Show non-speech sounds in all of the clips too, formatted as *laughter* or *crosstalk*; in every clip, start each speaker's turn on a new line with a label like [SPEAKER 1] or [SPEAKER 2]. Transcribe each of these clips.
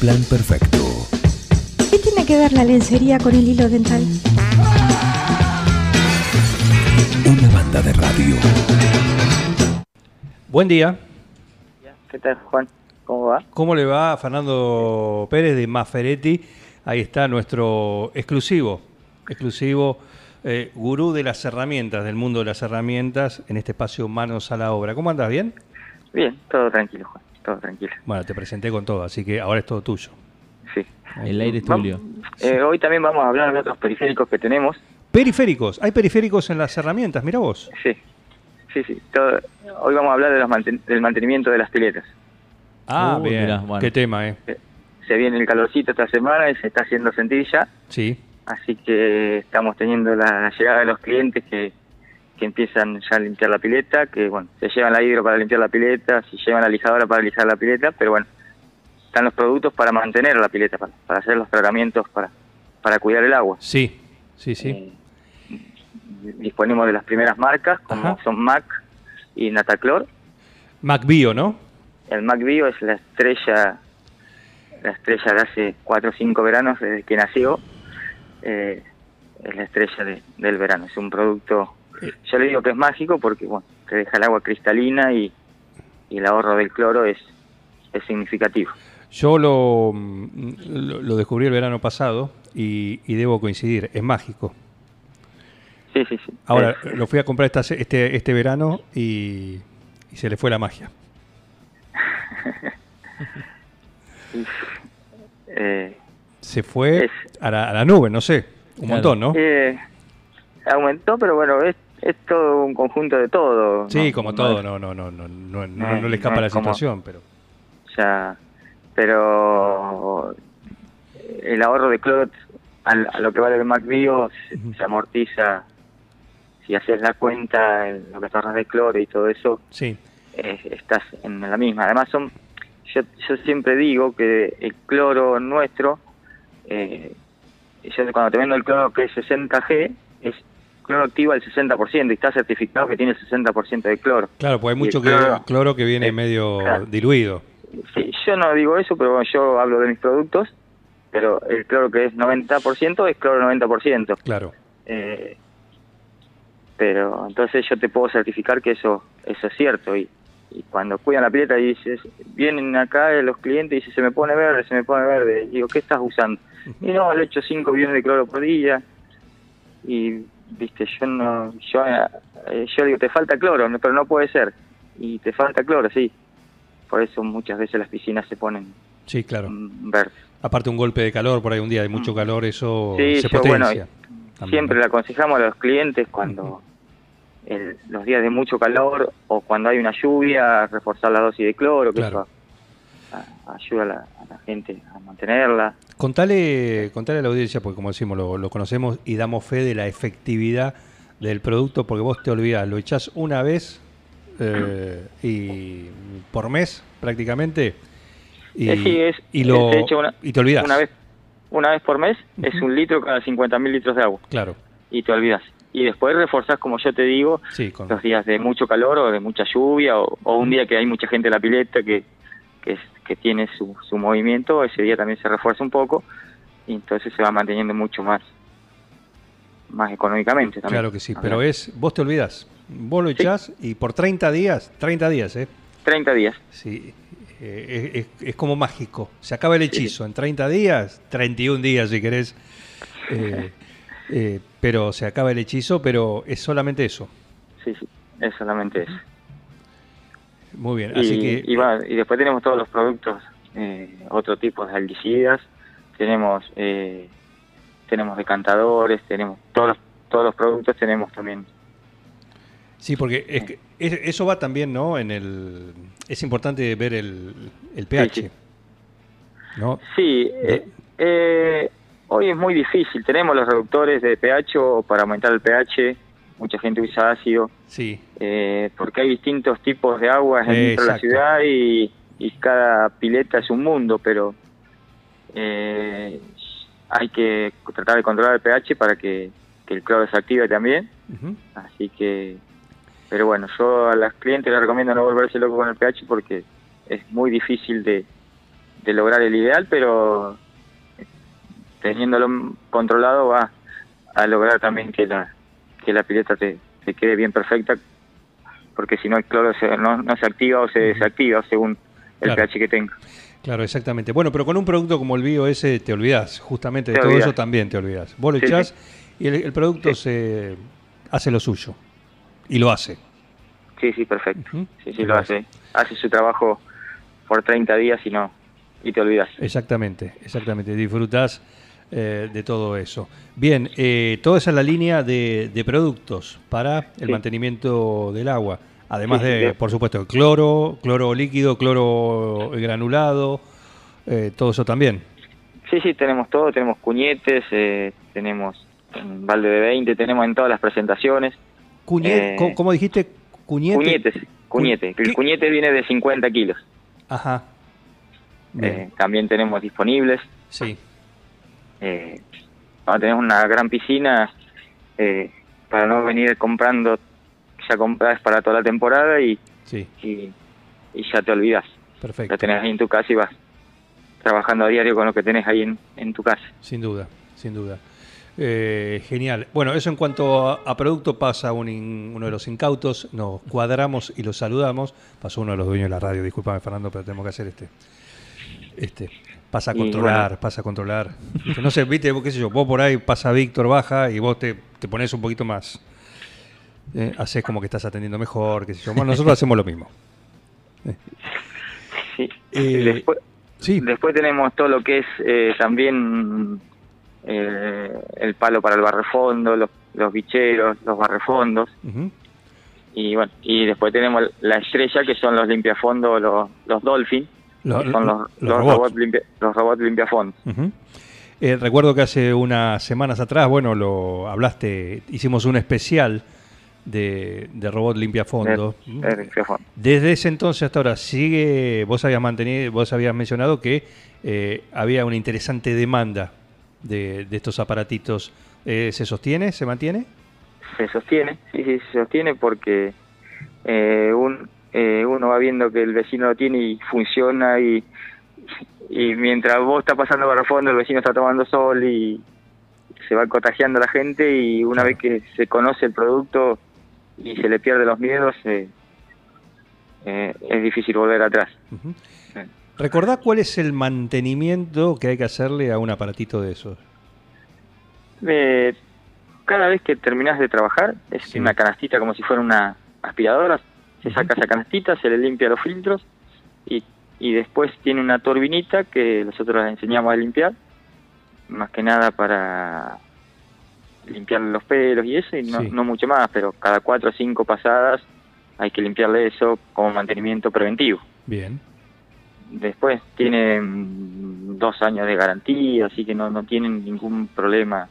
[SPEAKER 1] plan perfecto.
[SPEAKER 2] ¿Qué tiene que ver la lencería con el hilo dental?
[SPEAKER 1] Una banda de radio.
[SPEAKER 3] Buen día.
[SPEAKER 4] ¿Qué tal, Juan? ¿Cómo va?
[SPEAKER 3] ¿Cómo le va Fernando Pérez de Maferetti? Ahí está nuestro exclusivo, exclusivo eh, gurú de las herramientas, del mundo de las herramientas, en este espacio Manos a la Obra. ¿Cómo andas? ¿Bien?
[SPEAKER 4] Bien, todo tranquilo, Juan, todo tranquilo.
[SPEAKER 3] Bueno, te presenté con todo, así que ahora es todo tuyo.
[SPEAKER 4] Sí.
[SPEAKER 5] El aire es tuyo.
[SPEAKER 4] eh, hoy también vamos a hablar de otros periféricos que tenemos.
[SPEAKER 3] Periféricos, hay periféricos en las herramientas, mira vos.
[SPEAKER 4] Sí, sí, sí. todo- hoy vamos a hablar de los manten- del mantenimiento de las piletas.
[SPEAKER 3] Ah,
[SPEAKER 5] Uy,
[SPEAKER 3] bien.
[SPEAKER 5] mirá, bueno.
[SPEAKER 3] Qué tema, ¿eh?
[SPEAKER 4] Se viene el calorcito esta semana y se está haciendo sentir ya,
[SPEAKER 3] Sí.
[SPEAKER 4] así que estamos teniendo la, la llegada de los clientes que, que empiezan ya a limpiar la pileta, que bueno, se llevan la hidro para limpiar la pileta, se llevan la lijadora para lijar la pileta, pero bueno, están los productos para mantener la pileta, para, para hacer los tratamientos para, para cuidar el agua.
[SPEAKER 3] Sí, sí, sí.
[SPEAKER 4] Eh, disponemos de las primeras marcas, como
[SPEAKER 3] Ajá.
[SPEAKER 4] son Mac y Nataclor.
[SPEAKER 3] MacBio, ¿no?
[SPEAKER 4] El Mac Bio es la estrella, la estrella de hace cuatro o cinco veranos desde que nació. Eh, es la estrella de- del verano. Es un producto, yo le digo que es mágico porque bueno, te deja el agua cristalina y, y el ahorro del cloro es, es significativo.
[SPEAKER 3] Yo lo, mm, lo, lo descubrí el verano pasado y, y debo coincidir, es mágico.
[SPEAKER 4] Sí, sí, sí.
[SPEAKER 3] Ahora,
[SPEAKER 4] Es-
[SPEAKER 3] lo fui a comprar esta, se- este, este verano y, y se le fue la magia. *laughs*
[SPEAKER 4] eh,
[SPEAKER 3] Se fue
[SPEAKER 4] Es-
[SPEAKER 3] a la, a la nube, no sé, un
[SPEAKER 5] Claro.
[SPEAKER 3] montón, ¿no?
[SPEAKER 4] Eh, aumentó, pero bueno, es, es todo un conjunto de todo.
[SPEAKER 3] sí,
[SPEAKER 4] ¿no?
[SPEAKER 3] como todo, no, no, no, no, no, no,
[SPEAKER 4] no
[SPEAKER 3] no le
[SPEAKER 4] es-
[SPEAKER 3] escapa
[SPEAKER 4] no
[SPEAKER 3] la
[SPEAKER 4] como-
[SPEAKER 3] situación, pero
[SPEAKER 4] Ya, pero el ahorro de cloro al- a lo que vale el MacBio se, amortiza. Si haces la cuenta, lo que ahorras de cloro y todo eso,
[SPEAKER 3] sí,
[SPEAKER 4] eh, estás en la misma. Además, son yo, yo siempre digo que el cloro nuestro, eh, yo cuando te vendo el cloro que es 60G, es cloro activo al 60% y está certificado que tiene el 60% de cloro.
[SPEAKER 3] claro, pues hay
[SPEAKER 4] el
[SPEAKER 3] mucho que,
[SPEAKER 4] cloro-
[SPEAKER 3] cloro que viene
[SPEAKER 4] eh,
[SPEAKER 3] medio
[SPEAKER 4] claro.
[SPEAKER 3] diluido.
[SPEAKER 4] Sí, yo no digo eso, pero yo hablo de mis productos, pero el cloro que es 90% es cloro 90%.
[SPEAKER 3] Claro,
[SPEAKER 4] Eh, pero entonces yo te puedo certificar que eso eso es cierto y, y cuando cuidan la pileta y dices vienen acá los clientes y dicen se me pone verde se me pone verde digo qué estás usando y no le echo 5 billones de cloro por día y viste yo no yo eh, yo digo te falta cloro pero no puede ser y te falta cloro sí por eso muchas veces las piscinas se ponen
[SPEAKER 3] sí, claro.
[SPEAKER 4] mm, verdes
[SPEAKER 3] Aparte un golpe de calor, por ahí un día de mucho calor, eso
[SPEAKER 4] Sí,
[SPEAKER 3] se
[SPEAKER 4] yo, bueno,
[SPEAKER 3] potencia. también,
[SPEAKER 4] Siempre le aconsejamos a los clientes cuando el- los días de mucho calor o cuando hay una lluvia, reforzar la dosis de cloro, que
[SPEAKER 3] Claro.
[SPEAKER 4] eso a- ayuda a la, a la gente a mantenerla.
[SPEAKER 3] Contale, contale a la audiencia, porque como decimos, lo, lo conocemos y damos fe de la efectividad del producto, porque vos te olvidás, lo echás una vez eh, y por mes prácticamente y,
[SPEAKER 4] Eh, sí, es-
[SPEAKER 3] y, lo,
[SPEAKER 4] una-
[SPEAKER 3] y te olvidás.
[SPEAKER 4] Una vez una vez por mes es un litro cada 50 mil litros de agua
[SPEAKER 3] Claro,
[SPEAKER 4] y te olvidas. Y después reforzás, como yo te digo,
[SPEAKER 3] sí, con,
[SPEAKER 4] los días de mucho calor o de mucha lluvia o, o un día que hay mucha gente en la pileta que, que, es- que tiene su, su movimiento, ese día también se refuerza un poco y entonces se va manteniendo mucho más más económicamente también.
[SPEAKER 3] claro que sí, pero es, vos te olvidás, vos lo
[SPEAKER 4] Sí.
[SPEAKER 3] echás y por 30 días, 30 días, ¿eh?
[SPEAKER 4] 30 días.
[SPEAKER 3] Sí, eh, es, es- es como mágico. Se acaba el hechizo en 30 días, 31 días si querés. *laughs* eh, eh, pero se acaba el hechizo, pero es solamente eso.
[SPEAKER 4] Sí, sí, es solamente eso.
[SPEAKER 3] Muy bien,
[SPEAKER 4] Y,
[SPEAKER 3] así que...
[SPEAKER 4] y, va- y después tenemos todos los productos, eh, otro tipo de algicidas, tenemos eh, tenemos decantadores, tenemos todos los, todos los productos tenemos también.
[SPEAKER 3] Sí, porque es que es- eso va también, ¿no? En el, es importante ver el, el pH.
[SPEAKER 4] Sí, sí.
[SPEAKER 3] ¿no?
[SPEAKER 4] Sí, eh, eh, hoy es muy difícil, tenemos los reductores de pH para aumentar el pH, mucha gente usa ácido,
[SPEAKER 3] Sí,
[SPEAKER 4] eh, porque hay distintos tipos de aguas dentro de la ciudad y, y cada pileta es un mundo, pero eh, hay que tratar de controlar el pH para que, que el cloro se active también. Así que, pero bueno, yo a las clientes les recomiendo no volverse loco con el pH porque es muy difícil de, de lograr el ideal, pero teniéndolo controlado va a lograr también que la, que la pileta te, te quede bien perfecta, porque si no el cloro se- no, no se activa o se desactiva según el
[SPEAKER 3] Claro.
[SPEAKER 4] pH que tenga.
[SPEAKER 3] Claro, exactamente. Bueno, pero con un producto como el Bio ese te olvidas, justamente de todo eso también te olvidas. Vos lo
[SPEAKER 4] Sí,
[SPEAKER 3] echás y el, el producto
[SPEAKER 4] Sí.
[SPEAKER 3] se hace lo suyo. Y lo hace.
[SPEAKER 4] Sí, sí, perfecto. Sí, sí, lo hace. Hace su trabajo por 30 días y no y te olvidas.
[SPEAKER 3] Exactamente, exactamente. Disfrutás eh, de todo eso. Bien, eh, toda esa es la línea de, de productos para el
[SPEAKER 4] Sí.
[SPEAKER 3] mantenimiento del agua. Además
[SPEAKER 4] Sí,
[SPEAKER 3] de, por supuesto, cloro, cloro líquido, cloro granulado, eh, todo eso también.
[SPEAKER 4] Sí, sí, tenemos todo, tenemos cuñetes, eh, tenemos un balde de 20, tenemos en todas las presentaciones.
[SPEAKER 3] Cuñe-
[SPEAKER 4] Eh,
[SPEAKER 3] ¿cómo, cómo dijiste? Cuñete.
[SPEAKER 4] Cuñetes, cuñete.
[SPEAKER 3] ¿Qué?
[SPEAKER 4] El cuñete viene de 50 kilos.
[SPEAKER 3] Ajá. Bien.
[SPEAKER 4] También tenemos disponibles.
[SPEAKER 3] Sí.
[SPEAKER 4] Eh, ahora tenemos una gran piscina eh, para no venir comprando, ya compras para toda la temporada y,
[SPEAKER 3] Sí,
[SPEAKER 4] y, y ya te olvidas.
[SPEAKER 3] perfecto.
[SPEAKER 4] La tenés ahí en tu casa y vas trabajando a diario con lo que tenés ahí en, en tu casa.
[SPEAKER 3] Sin duda, sin duda. Eh, genial. Bueno, eso en cuanto a, a producto pasa un in- uno de los incautos, nos cuadramos y los saludamos. Pasó uno de los dueños de la radio, discúlpame Fernando, pero tenemos que hacer este. Este. Pasa a controlar,
[SPEAKER 4] bueno.
[SPEAKER 3] pasa a controlar. No sé, viste, qué sé yo, vos por ahí pasa Víctor, baja y vos te, te pones un poquito más. Eh, haces como que estás atendiendo mejor, qué sé yo. Bueno, nosotros hacemos lo mismo.
[SPEAKER 4] Sí.
[SPEAKER 3] Eh,
[SPEAKER 4] después,
[SPEAKER 3] Sí,
[SPEAKER 4] después tenemos todo lo que es eh, también el palo para el barrefondo, los, los bicheros, los barrefondos. Y bueno, y después tenemos la estrella que son los limpiafondos, los, los Dolphin,
[SPEAKER 3] Lo-
[SPEAKER 4] que son los,
[SPEAKER 3] los
[SPEAKER 4] los
[SPEAKER 3] robots.
[SPEAKER 4] robots, limpia, los robots limpiafondos.
[SPEAKER 3] Eh, recuerdo que hace unas semanas atrás, bueno, lo hablaste, hicimos un especial de, de robot limpia fondo.
[SPEAKER 4] Eh, limpiafondo.
[SPEAKER 3] Desde ese entonces hasta ahora sigue, vos habías mantenido, vos habías mencionado que eh, había una interesante demanda de, de estos aparatitos. Eh, ¿Se sostiene? ¿Se mantiene?
[SPEAKER 4] Se sostiene, sí, sí, se sostiene porque eh, un, eh, uno va viendo que el vecino lo tiene y funciona y, y mientras vos estás pasando para el fondo el vecino está tomando sol y se va contagiando la gente y una vez que se conoce el producto y se le pierde los miedos eh, eh, es difícil volver atrás.
[SPEAKER 3] Ujú.
[SPEAKER 4] Eh,
[SPEAKER 3] ¿Recordá cuál es el mantenimiento que hay que hacerle a un aparatito de esos?
[SPEAKER 4] Eh, cada vez que terminás de trabajar, es
[SPEAKER 3] Sí.
[SPEAKER 4] una canastita como si fuera una aspiradora, se saca esa canastita, se le limpia los filtros y, y después tiene una turbinita que nosotros les enseñamos a limpiar, más que nada para limpiar los pelos y eso, y no,
[SPEAKER 3] Sí.
[SPEAKER 4] no mucho más, pero cada cuatro o cinco pasadas hay que limpiarle eso como mantenimiento preventivo.
[SPEAKER 3] Bien.
[SPEAKER 4] Después tiene mm, dos años de garantía, así que no, no tienen ningún problema.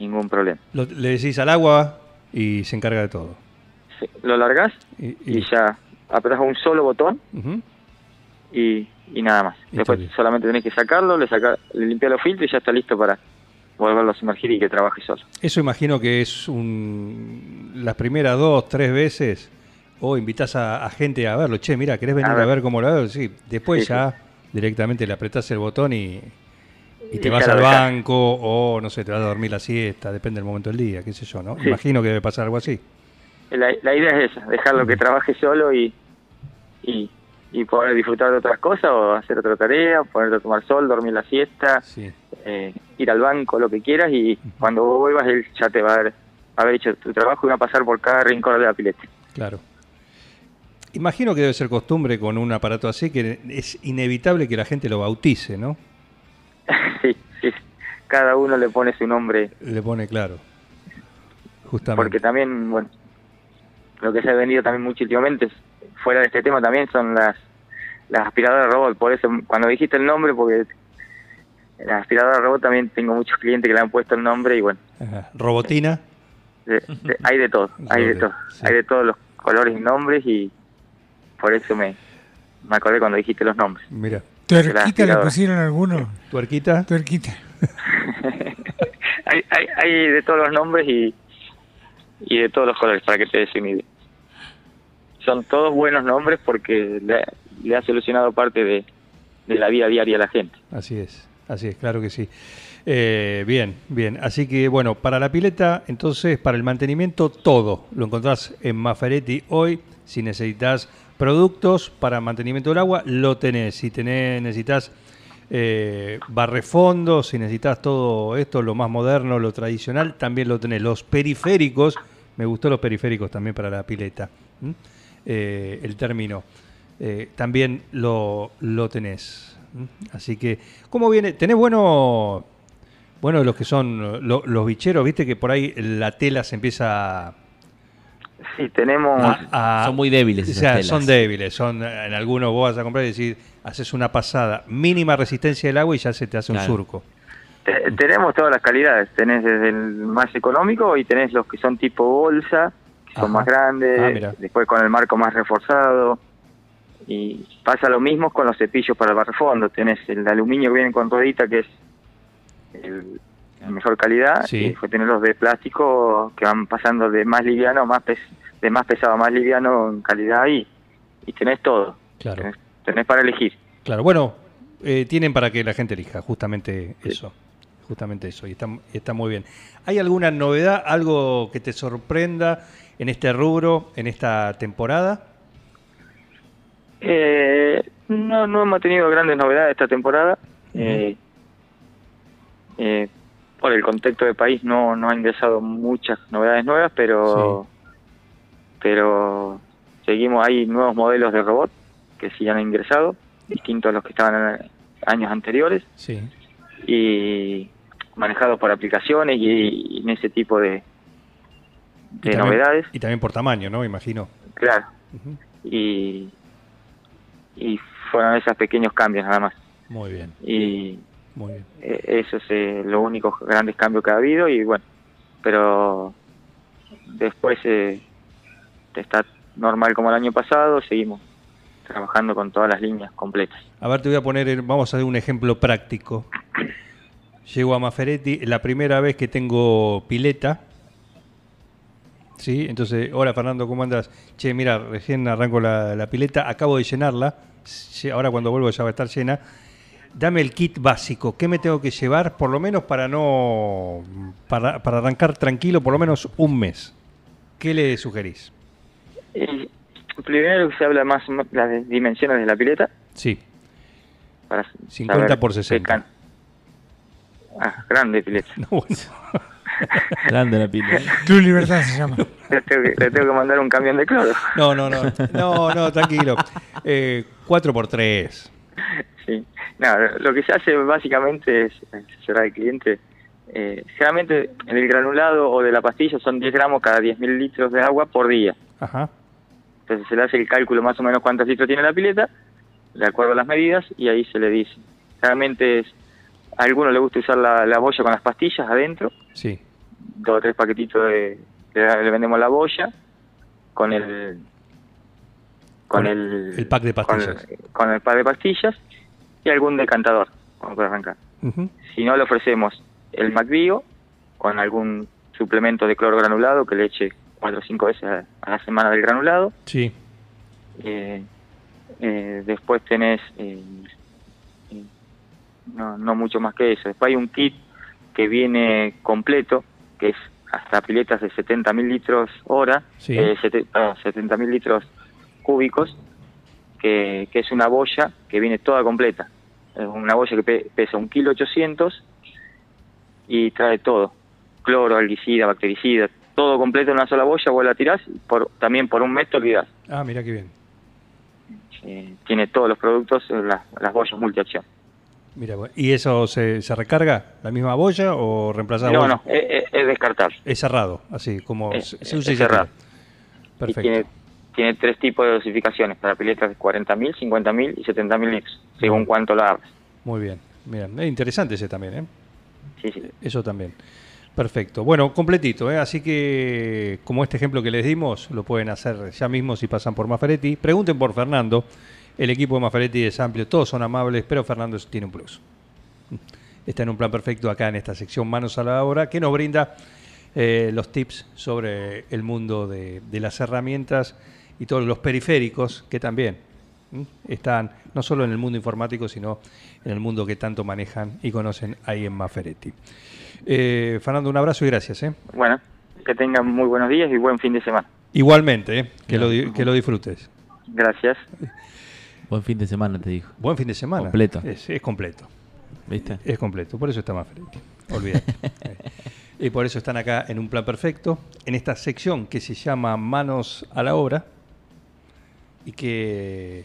[SPEAKER 4] Ningún problema.
[SPEAKER 3] Lo- le decís al agua y se encarga de todo.
[SPEAKER 4] Lo largás
[SPEAKER 3] Y,
[SPEAKER 4] y ya apretás un solo botón y, y nada más. Después solamente tenés que sacarlo, le, saca, le los filtros y ya está listo para volverlo a sumergir y que trabaje solo.
[SPEAKER 3] Eso imagino que es un, las primeras dos, tres veces, o invitas a, a gente a verlo. Che, mira, ¿querés venir a
[SPEAKER 4] A
[SPEAKER 3] ver, cómo lo hago? Sí, después
[SPEAKER 4] Sí,
[SPEAKER 3] ya directamente le apretás el botón y, y te
[SPEAKER 4] Y
[SPEAKER 3] vas al banco o, no sé, te vas a dormir la siesta, depende del momento del día, qué sé yo, ¿no?
[SPEAKER 4] Sí.
[SPEAKER 3] Imagino que debe pasar algo así.
[SPEAKER 4] La, la idea es esa, dejarlo que trabaje solo y, y, y poder disfrutar de otras cosas o hacer otra tarea, ponerte a tomar sol, dormir la siesta,
[SPEAKER 3] Sí.
[SPEAKER 4] eh, ir al banco, lo que quieras y cuando vos vuelvas él ya te va a haber, haber hecho tu trabajo y va a pasar por cada rincón de la pileta.
[SPEAKER 3] Claro. Imagino que debe ser costumbre con un aparato así que es inevitable que la gente lo bautice, ¿no? *laughs*
[SPEAKER 4] sí, sí, cada uno le pone su nombre
[SPEAKER 3] Le pone claro. Justamente.
[SPEAKER 4] porque también, bueno, lo que se ha vendido también mucho últimamente, fuera de este tema también son las las aspiradoras robot, por eso cuando dijiste el nombre, porque la aspiradora robot también tengo muchos clientes que le han puesto el nombre y bueno,
[SPEAKER 3] Ajá. Robotina.
[SPEAKER 4] de- de- hay de todo, hay de todo,
[SPEAKER 3] Sí.
[SPEAKER 4] hay de todos los colores y nombres y por eso me, me acordé cuando dijiste los nombres.
[SPEAKER 3] Mira,
[SPEAKER 5] ¿Tuerquita le pusieron alguno?
[SPEAKER 3] tuerquita.
[SPEAKER 5] Tuerquita. *laughs*
[SPEAKER 4] hay, hay, hay de todos los nombres y, y de todos los colores, para que te des una idea. Son todos buenos nombres porque le, le ha solucionado parte de, de la vida diaria de la gente.
[SPEAKER 3] Así es, así es, claro que sí. Eh, bien, bien. Así que bueno, para la pileta, entonces, para el mantenimiento, todo lo encontrás en Maferetti hoy. Si necesitas productos para mantenimiento del agua, lo tenés. Si tenés, necesitas eh, barrefondos, si necesitas todo esto, lo más moderno, lo tradicional, también lo tenés. Los periféricos, me gustó los periféricos también para la pileta. Eh, el término, eh, también lo, lo tenés. Así que, ¿cómo viene? ¿Tenés bueno, bueno los que son lo- los bicheros? Viste que por ahí la tela se empieza a
[SPEAKER 4] Sí, tenemos...
[SPEAKER 3] a- a-
[SPEAKER 5] Son muy débiles
[SPEAKER 3] O
[SPEAKER 5] esas
[SPEAKER 3] sea,
[SPEAKER 5] telas.
[SPEAKER 3] son débiles. Son, en algunos vos vas a comprar y decir, haces una pasada, mínima resistencia del agua y ya se te hace
[SPEAKER 5] Claro.
[SPEAKER 3] un surco.
[SPEAKER 4] Te- tenemos todas las calidades, tenés desde el más económico y tenés los que son tipo bolsa, que son más grandes,
[SPEAKER 3] Ah,
[SPEAKER 4] después con el marco más reforzado. Y pasa lo mismo con los cepillos para el barrefondo, tenés el de aluminio que viene con ruedita que es el, la mejor calidad,
[SPEAKER 3] Sí.
[SPEAKER 4] y después tenés los de plástico que van pasando de más liviano a más pes- de más pesado a más liviano en calidad y, y tenés todo,
[SPEAKER 3] Claro.
[SPEAKER 4] tenés, tenés para elegir.
[SPEAKER 3] Claro, bueno, eh, tienen para que la gente elija, justamente eso. Justamente eso, y está, está muy bien. ¿Hay alguna novedad, algo que te sorprenda en este rubro, en esta temporada?
[SPEAKER 4] Eh, no, no hemos tenido grandes novedades esta temporada. Eh, eh, por el contexto del país no, no ha ingresado muchas novedades nuevas, pero pero seguimos, hay nuevos modelos de robot que sí han ingresado, distintos a los que estaban en años anteriores,
[SPEAKER 3] Sí.
[SPEAKER 4] y manejados por aplicaciones y, y en ese tipo de,
[SPEAKER 3] Y
[SPEAKER 4] de
[SPEAKER 3] también-
[SPEAKER 4] novedades.
[SPEAKER 3] Y también por tamaño, ¿no? Imagino.
[SPEAKER 4] Claro. Y, y fueron esos pequeños cambios nada más.
[SPEAKER 3] Muy bien,
[SPEAKER 4] Y
[SPEAKER 3] muy bien.
[SPEAKER 4] eh, eso es eh, los únicos grandes cambios que ha habido y bueno, pero después eh, está normal como el año pasado, seguimos trabajando con todas las líneas completas.
[SPEAKER 3] A ver, te voy a poner, vamos a hacer un ejemplo práctico. Llego a Maferetti, la primera vez que tengo pileta. ¿Sí? Entonces, hola Fernando, ¿cómo andas? Che, mira, recién arranco la, la pileta, acabo de llenarla. Ahora cuando vuelvo ya va a estar llena. Dame el kit básico. ¿Qué me tengo que llevar? Por lo menos para no. Para, para arrancar tranquilo, por lo menos un mes. ¿Qué le sugerís?
[SPEAKER 4] Y primero se habla más las dimensiones de la pileta.
[SPEAKER 3] Sí,
[SPEAKER 4] Para
[SPEAKER 3] 50
[SPEAKER 4] saber
[SPEAKER 3] por
[SPEAKER 4] qué
[SPEAKER 3] 60.
[SPEAKER 4] can- Ah, grande pileta. *laughs*
[SPEAKER 3] no, bueno. *laughs*
[SPEAKER 5] Grande la pila. ¿eh?
[SPEAKER 6] Club Libertad se llama.
[SPEAKER 4] Le tengo, que, le tengo que mandar un camión de cloro.
[SPEAKER 3] No, no, no, no, no, tranquilo. Eh, 4 por 3
[SPEAKER 4] Sí. No, lo que se hace básicamente es asesorar al cliente. Eh, generalmente en el granulado o de la pastilla son 10 gramos cada 10.000 litros de agua por día.
[SPEAKER 3] Ajá.
[SPEAKER 4] Entonces se le hace el cálculo más o menos cuántos litros tiene la pileta, de acuerdo a las medidas, y ahí se le dice. Generalmente es, a algunos le gusta usar la, la boya con las pastillas adentro,
[SPEAKER 3] Sí.
[SPEAKER 4] dos o tres paquetitos de, le, le vendemos la boya con el con
[SPEAKER 3] Con
[SPEAKER 4] el,
[SPEAKER 3] el pack de pastillas.
[SPEAKER 4] con, el pack de pastillas y algún decantador como para arrancar si no le ofrecemos el MacBio con algún suplemento de cloro granulado que le eche cuatro o cinco veces a, a la semana del granulado
[SPEAKER 3] Sí.
[SPEAKER 4] eh, eh, después tenés eh, eh, no, no mucho más que eso después hay un kit que viene completo que es hasta piletas de 70.000 litros hora
[SPEAKER 3] Sí.
[SPEAKER 4] eh, sete- perdón, 70.000 litros cúbicos que, que es una boya que viene toda completa es una boya que pe- pesa un kilo 800 y trae todo cloro, algicida, bactericida todo completo en una sola boya vos la tirás por, también por un mes te olvidás
[SPEAKER 3] Ah, mira qué bien.
[SPEAKER 4] eh, tiene todos los productos, eh, las, las boyas multiacción.
[SPEAKER 3] Mira. ¿y eso se, se recarga? ¿La misma boya o reemplazada
[SPEAKER 4] No,
[SPEAKER 3] boya?
[SPEAKER 4] no, es, es- es descartable.
[SPEAKER 3] Es cerrado, así como
[SPEAKER 4] Es-
[SPEAKER 3] se,
[SPEAKER 4] es
[SPEAKER 3] usa y se
[SPEAKER 4] cerrado. Y
[SPEAKER 3] Perfecto.
[SPEAKER 4] tiene, tiene tres tipos de dosificaciones, para piletas de 40.000, 50.000 y 70.000 litros, según cuánto la abres.
[SPEAKER 3] Muy bien. Mira, es interesante ese también, ¿eh?
[SPEAKER 4] Sí, sí.
[SPEAKER 3] Eso también. Perfecto. Bueno, completito, ¿eh? Así que, como este ejemplo que les dimos, lo pueden hacer ya mismo si pasan por Maferetti. Pregunten por Fernando. El equipo de Maferetti es amplio, todos son amables, pero Fernando tiene un plus. Está en un plan perfecto acá en esta sección Manos a la Obra, que nos brinda eh, los tips sobre el mundo de, las herramientas y todos los periféricos, que también. Están no solo en el mundo informático, sino en el mundo que tanto manejan y conocen ahí en Maferetti. Eh, Fernando, un abrazo y gracias. ¿eh?
[SPEAKER 4] Bueno, que tengan muy buenos días y buen fin de semana.
[SPEAKER 3] Igualmente, ¿eh? que, lo, que lo disfrutes.
[SPEAKER 4] Gracias.
[SPEAKER 5] Buen fin de semana, te dijo.
[SPEAKER 3] Buen fin de semana.
[SPEAKER 5] Completo.
[SPEAKER 3] Es, es completo.
[SPEAKER 5] ¿Viste?
[SPEAKER 3] Es completo, por eso está Maferetti. Olvídate. *laughs* Y por eso están acá en un plan perfecto, en esta sección que se llama Manos a la obra y que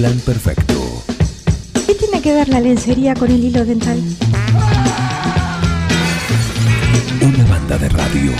[SPEAKER 1] Plan perfecto.
[SPEAKER 2] ¿Qué tiene que ver la lencería con el hilo dental?
[SPEAKER 1] Una banda de radio.